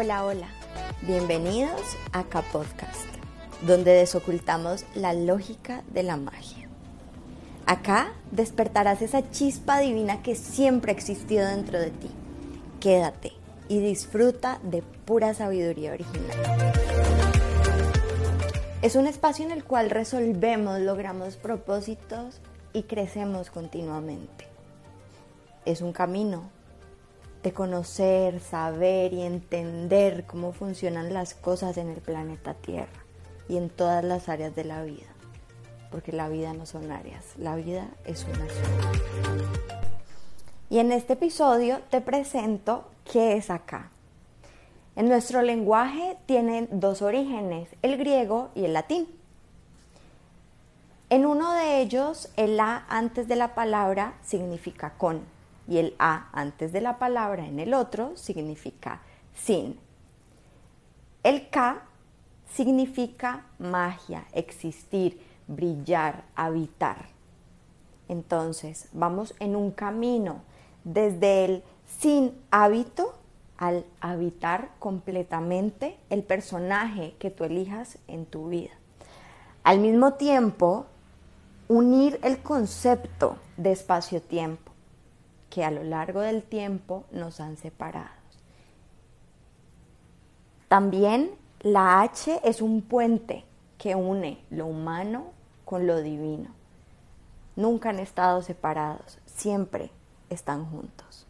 Hola, hola. Bienvenidos a K Podcast, donde desocultamos la lógica de la magia. Acá despertarás esa chispa divina que siempre ha existido dentro de ti. Quédate y disfruta de pura sabiduría original. Es un espacio en el cual resolvemos, logramos propósitos y crecemos continuamente. Es un camino de conocer, saber y entender cómo funcionan las cosas en el planeta Tierra y en todas las áreas de la vida. Porque la vida no son áreas, la vida es una sola. Y en este episodio te presento qué es acá. En nuestro lenguaje tienen dos orígenes, el griego y el latín. En uno de ellos, el A antes de la palabra significa con y el A antes de la palabra en el otro significa sin. El K significa magia, existir, brillar, habitar. Entonces, vamos en un camino desde el sin hábito al habitar completamente el personaje que tú elijas en tu vida. Al mismo tiempo, unir el concepto de espacio-tiempo que a lo largo del tiempo nos han separado. También la H es un puente que une lo humano con lo divino. Nunca han estado separados, siempre están juntos.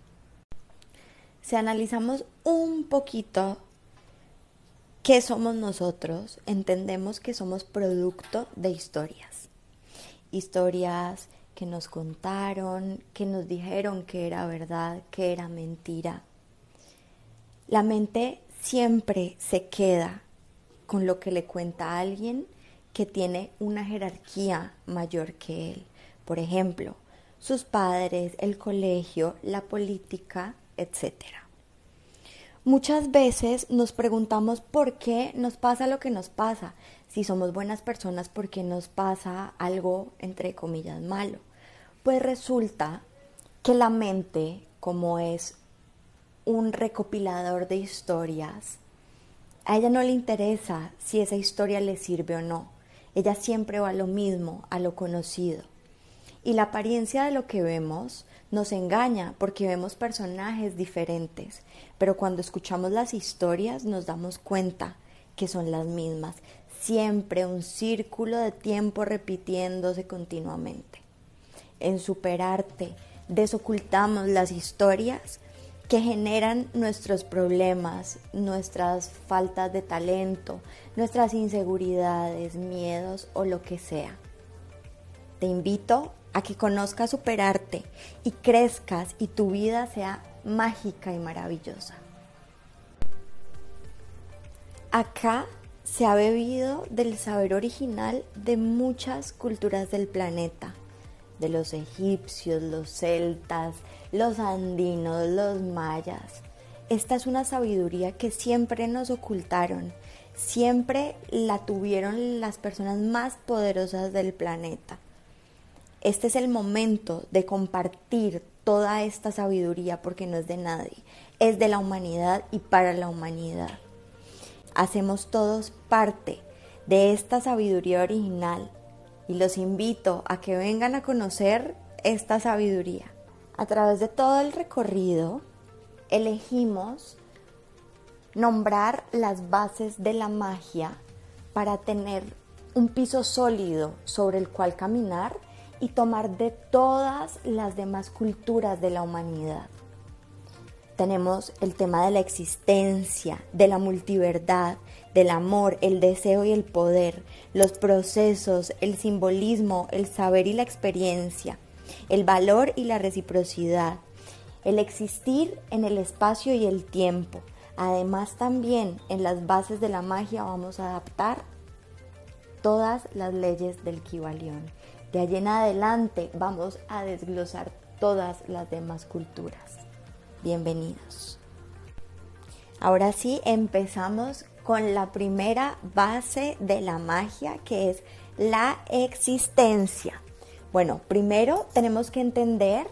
Si analizamos un poquito qué somos nosotros, entendemos que somos producto de historias. Historias que nos contaron, que nos dijeron que era verdad, que era mentira. La mente siempre se queda con lo que le cuenta a alguien que tiene una jerarquía mayor que él. Por ejemplo, sus padres, el colegio, la política, etc. Muchas veces nos preguntamos por qué nos pasa lo que nos pasa. Si somos buenas personas, ¿por qué nos pasa algo entre comillas malo? Pues resulta que la mente, como es un recopilador de historias, a ella no le interesa si esa historia le sirve o no. Ella siempre va a lo mismo, a lo conocido. Y la apariencia de lo que vemos nos engaña porque vemos personajes diferentes, pero cuando escuchamos las historias nos damos cuenta que son las mismas, siempre un círculo de tiempo repitiéndose continuamente en superarte, desocultamos las historias que generan nuestros problemas, nuestras faltas de talento, nuestras inseguridades, miedos o lo que sea. Te invito a que conozcas superarte y crezcas y tu vida sea mágica y maravillosa. Acá se ha bebido del saber original de muchas culturas del planeta de los egipcios, los celtas, los andinos, los mayas. Esta es una sabiduría que siempre nos ocultaron, siempre la tuvieron las personas más poderosas del planeta. Este es el momento de compartir toda esta sabiduría porque no es de nadie, es de la humanidad y para la humanidad. Hacemos todos parte de esta sabiduría original y los invito a que vengan a conocer esta sabiduría. A través de todo el recorrido elegimos nombrar las bases de la magia para tener un piso sólido sobre el cual caminar y tomar de todas las demás culturas de la humanidad. Tenemos el tema de la existencia, de la multiverdad, del amor, el deseo y el poder, los procesos, el simbolismo, el saber y la experiencia, el valor y la reciprocidad, el existir en el espacio y el tiempo. Además también en las bases de la magia vamos a adaptar todas las leyes del Kibalión. De allí en adelante vamos a desglosar todas las demás culturas. Bienvenidos. Ahora sí, empezamos con la primera base de la magia, que es la existencia. Bueno, primero tenemos que entender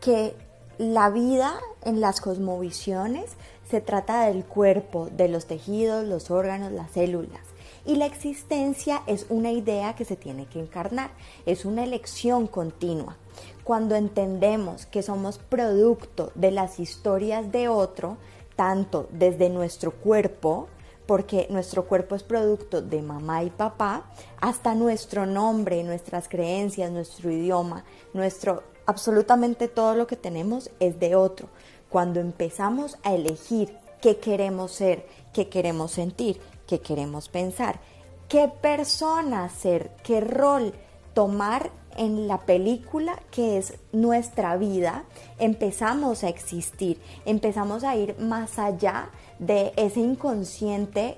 que la vida en las cosmovisiones se trata del cuerpo, de los tejidos, los órganos, las células. Y la existencia es una idea que se tiene que encarnar, es una elección continua. Cuando entendemos que somos producto de las historias de otro, tanto desde nuestro cuerpo, porque nuestro cuerpo es producto de mamá y papá, hasta nuestro nombre, nuestras creencias, nuestro idioma, nuestro absolutamente todo lo que tenemos es de otro. Cuando empezamos a elegir qué queremos ser, qué queremos sentir, qué queremos pensar, qué persona ser, qué rol tomar en la película que es nuestra vida, empezamos a existir, empezamos a ir más allá de ese inconsciente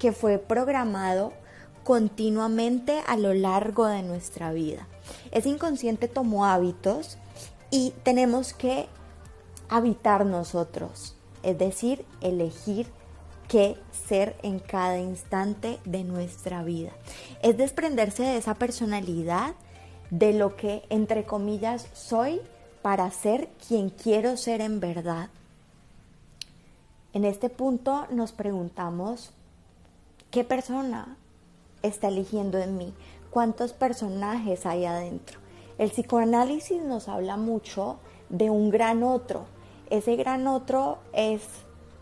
que fue programado continuamente a lo largo de nuestra vida. Ese inconsciente tomó hábitos y tenemos que habitar nosotros, es decir, elegir qué ser en cada instante de nuestra vida. Es desprenderse de esa personalidad, de lo que, entre comillas, soy para ser quien quiero ser en verdad. En este punto nos preguntamos, ¿qué persona está eligiendo en mí? ¿Cuántos personajes hay adentro? El psicoanálisis nos habla mucho de un gran otro. Ese gran otro es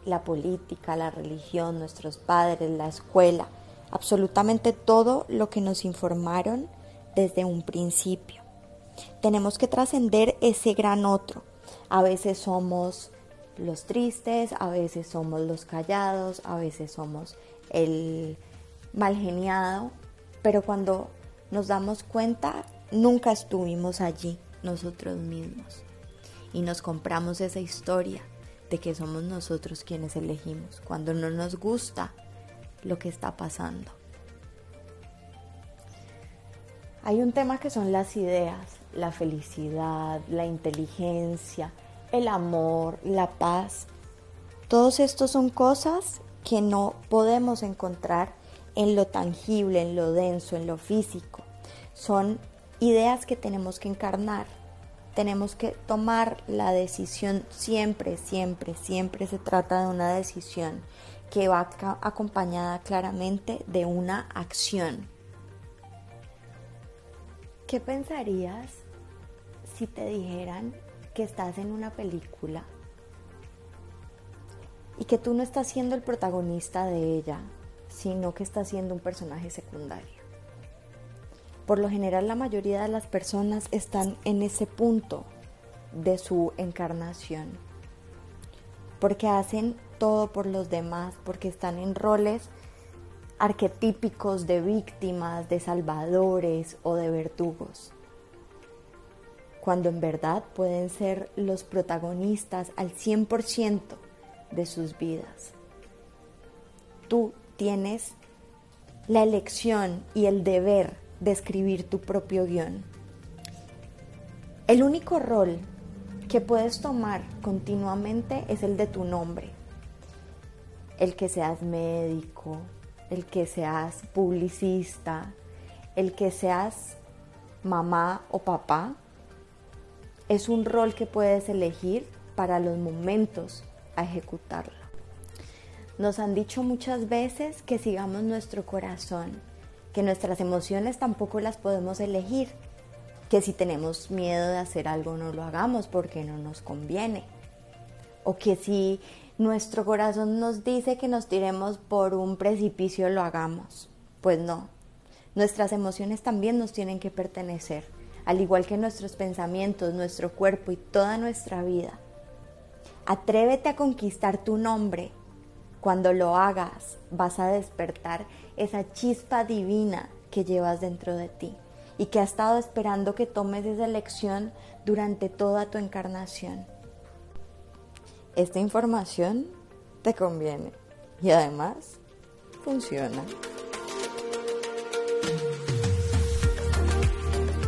la política, la religión, nuestros padres, la escuela, absolutamente todo lo que nos informaron desde un principio. Tenemos que trascender ese gran otro. A veces somos los tristes, a veces somos los callados, a veces somos el mal geniado, pero cuando nos damos cuenta, nunca estuvimos allí nosotros mismos y nos compramos esa historia de que somos nosotros quienes elegimos cuando no nos gusta lo que está pasando. Hay un tema que son las ideas, la felicidad, la inteligencia, el amor, la paz. Todos estos son cosas que no podemos encontrar en lo tangible, en lo denso, en lo físico. Son ideas que tenemos que encarnar. Tenemos que tomar la decisión siempre, siempre, siempre se trata de una decisión que va acompañada claramente de una acción. ¿Qué pensarías si te dijeran que estás en una película y que tú no estás siendo el protagonista de ella, sino que estás siendo un personaje secundario. Por lo general la mayoría de las personas están en ese punto de su encarnación, porque hacen todo por los demás, porque están en roles arquetípicos de víctimas, de salvadores o de verdugos cuando en verdad pueden ser los protagonistas al 100% de sus vidas. Tú tienes la elección y el deber de escribir tu propio guion. El único rol que puedes tomar continuamente es el de tu nombre. El que seas médico, el que seas publicista, el que seas mamá o papá, es un rol que puedes elegir para los momentos a ejecutarlo. Nos han dicho muchas veces que sigamos nuestro corazón, que nuestras emociones tampoco las podemos elegir, que si tenemos miedo de hacer algo no lo hagamos porque no nos conviene, o que si nuestro corazón nos dice que nos tiremos por un precipicio lo hagamos. Pues no, nuestras emociones también nos tienen que pertenecer al igual que nuestros pensamientos, nuestro cuerpo y toda nuestra vida. Atrévete a conquistar tu nombre. Cuando lo hagas, vas a despertar esa chispa divina que llevas dentro de ti y que ha estado esperando que tomes esa elección durante toda tu encarnación. Esta información te conviene y además funciona.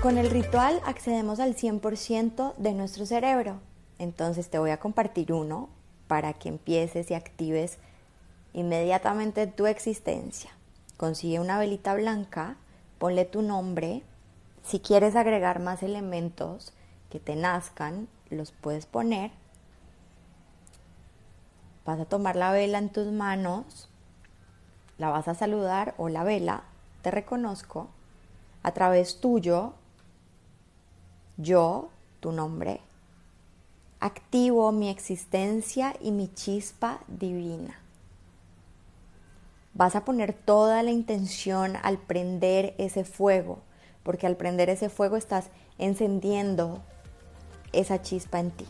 Con el ritual accedemos al 100% de nuestro cerebro. Entonces te voy a compartir uno para que empieces y actives inmediatamente tu existencia. Consigue una velita blanca, ponle tu nombre. Si quieres agregar más elementos que te nazcan, los puedes poner. Vas a tomar la vela en tus manos, la vas a saludar o la vela, te reconozco, a través tuyo, yo, tu nombre, activo mi existencia y mi chispa divina. Vas a poner toda la intención al prender ese fuego, porque al prender ese fuego estás encendiendo esa chispa en ti.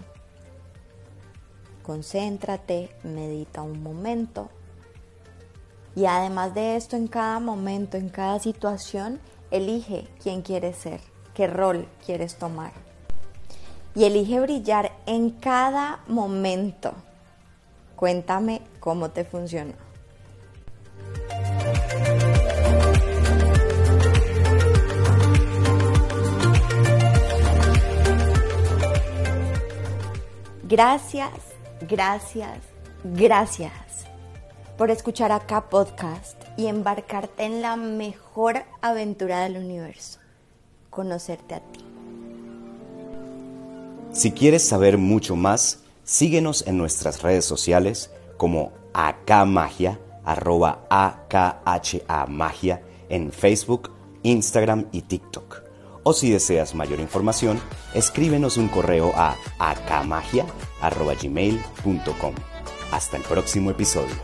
Concéntrate, medita un momento. Y además de esto, en cada momento, en cada situación, elige quién quieres ser, qué rol quieres tomar. Y elige brillar en cada momento. Cuéntame cómo te funcionó. Gracias, gracias, gracias por escuchar acá podcast y embarcarte en la mejor aventura del universo, conocerte a ti. Si quieres saber mucho más, síguenos en nuestras redes sociales como acamagia, arroba akha magia en Facebook, Instagram y TikTok. O si deseas mayor información, escríbenos un correo a acamagia.gmail.com. Hasta el próximo episodio.